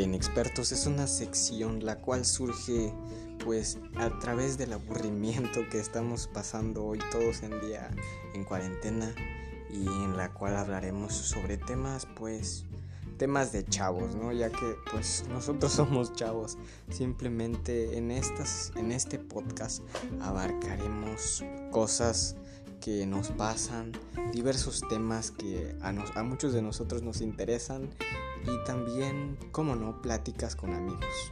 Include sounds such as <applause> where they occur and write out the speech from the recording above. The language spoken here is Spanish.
expertos es una sección la cual surge pues a través del aburrimiento que estamos pasando hoy todos en día en cuarentena y en la cual hablaremos sobre temas pues temas de chavos, ¿no? Ya que pues nosotros <laughs> somos chavos. Simplemente en estas en este podcast abarcaremos cosas que nos pasan, diversos temas que a, a muchos de nosotros nos interesan y también, como no, pláticas con amigos.